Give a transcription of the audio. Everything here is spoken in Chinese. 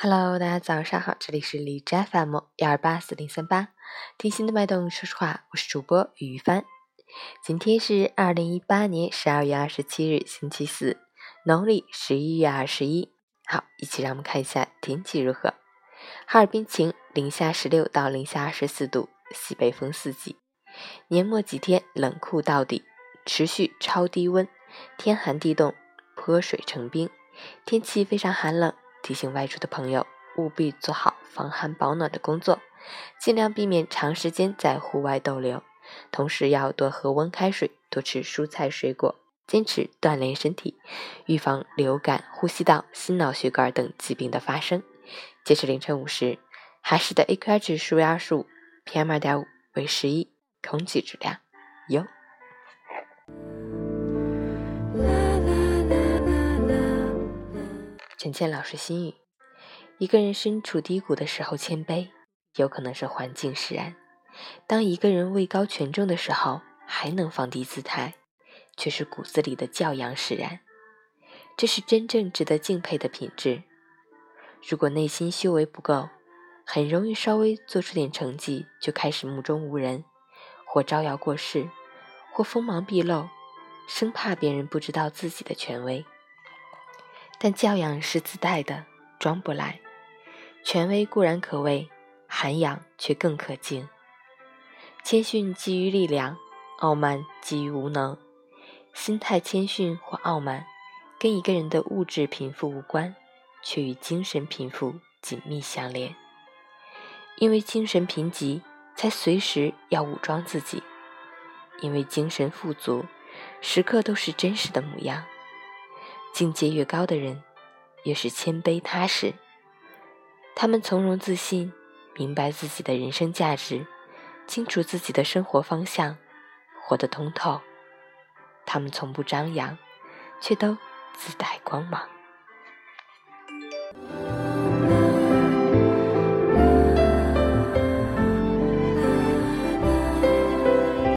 Hello，大家早上好，这里是荔枝 FM 幺二八四零三八，听心的脉动，说实话，我是主播于帆。今天是二零一八年十二月二十七日，星期四，农历十一月二十一。好，一起让我们看一下天气如何。哈尔滨晴，零下十六到零下二十四度，西北风四级。年末几天冷酷到底，持续超低温，天寒地冻，泼水成冰，天气非常寒冷。提醒外出的朋友务必做好防寒保暖的工作，尽量避免长时间在户外逗留，同时要多喝温开水，多吃蔬菜水果，坚持锻炼身体，预防流感、呼吸道、心脑血管等疾病的发生。截至凌晨五时，海市的 AQI 指数为二十五，PM 二点五为十一，空气质量优。陈倩老师心语：一个人身处低谷的时候谦卑，有可能是环境使然；当一个人位高权重的时候，还能放低姿态，却是骨子里的教养使然。这是真正值得敬佩的品质。如果内心修为不够，很容易稍微做出点成绩就开始目中无人，或招摇过市，或锋芒毕露，生怕别人不知道自己的权威。但教养是自带的，装不来。权威固然可畏，涵养却更可敬。谦逊基于力量，傲慢基于无能。心态谦逊或傲慢，跟一个人的物质贫富无关，却与精神贫富紧密相连。因为精神贫瘠，才随时要武装自己；因为精神富足，时刻都是真实的模样。境界越高的人，越是谦卑踏实。他们从容自信，明白自己的人生价值，清楚自己的生活方向，活得通透。他们从不张扬，却都自带光芒。